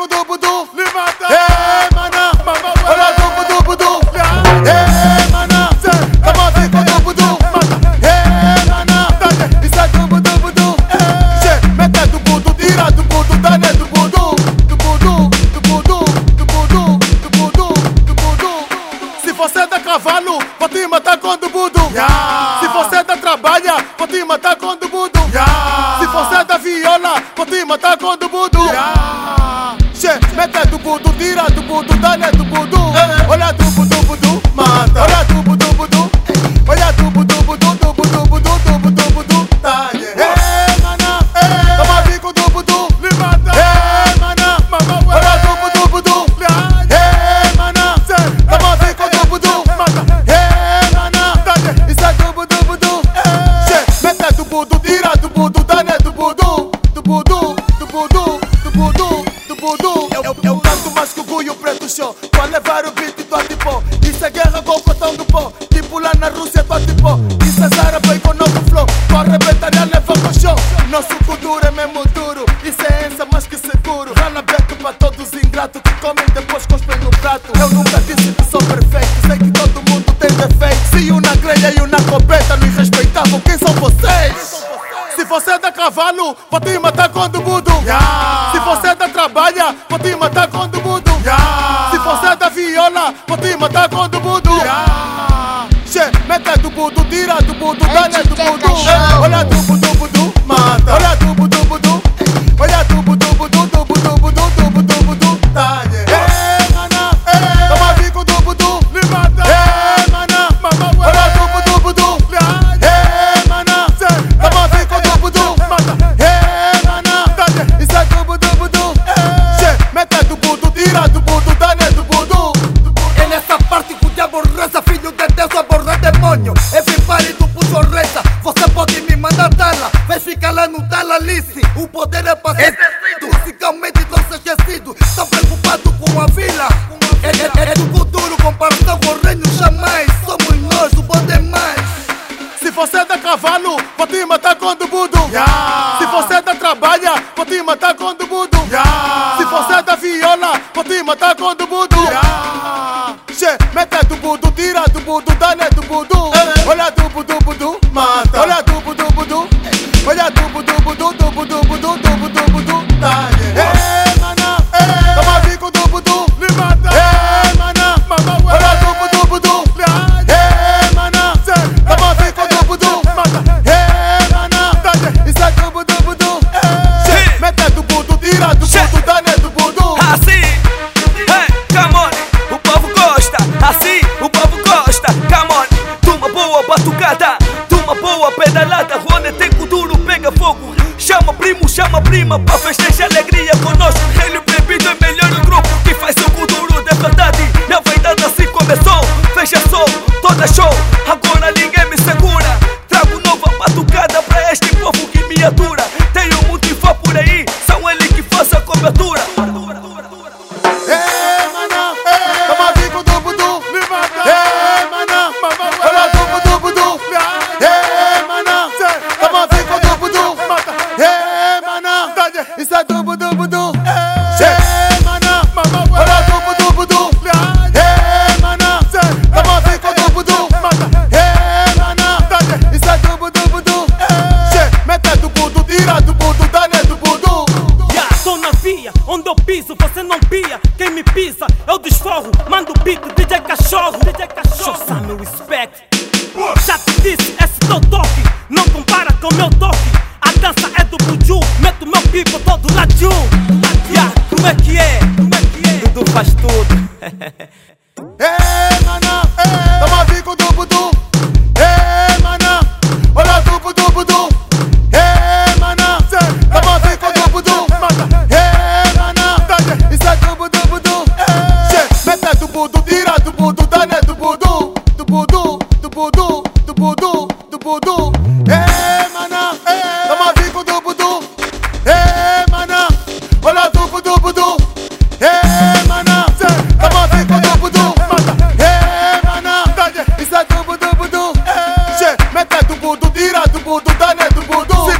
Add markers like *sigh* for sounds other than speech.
com o dubu du, levanta. Ei, mana, olha dubu dubu du. Ei, mana, tamo aqui com o dubu du. Ei, mana, isso é dubu dubu du. Che, mete dubu du, tira dubu du, dá né dubu du. Dubu du, dubu du, dubu du, dubu du, dubu du. Se você dá cavalo, vou te matar com dubu du. Se você dá trabalha, vou te matar com dubu du. Se você dá viola, vou te matar com dubu du. Che, mete tu puto, tira tu puto, dale tu puto. Hola tu puto. Cavalo, vou te matar com dubu du. Se você dá trabalha, vou te matar com dubu du. Se você dá viola, vou te matar com dubu du. Che, mete dubu du, tira dubu du, dá né dubu vai ficar lá no talalice. O poder é pra ser exercido, musicalmente não ser esquecido. Tão preocupado com a vila, é, é, é do futuro, comparação com o reino jamais. Somos nós, o bom demais. Se você dá cavalo, vou te matar com dubu du. Se você dá trabalha, vou te matar com dubu du. Se você dá viola, vou te matar com dubu du. Che, mete dubu du, tira dubu du, dá né dubu dubu du, dubu dubu du, dubu dubu du. Tá, primo, chama prima, pra festejar alegria conosco. Ele bebido é melhor o grupo que Isso é dubu dubu, dum. Ei, mana, mamá, olha dubu dubu, dum. É, mana, tamo fico dubu dum. Ei, mana, isso é dubu dubu dum. Mete do budu, tira do budu, dane do budu tô na via, onde eu piso, você não pia. Quem me pisa, eu desforro. Mando beat, DJ cachorro. DJ cachorro. Show some respect. Já te disse, esse teu toque. Yeah, como é que é? Como é que é? Dudu faz tudo. *laughs* de Bordeaux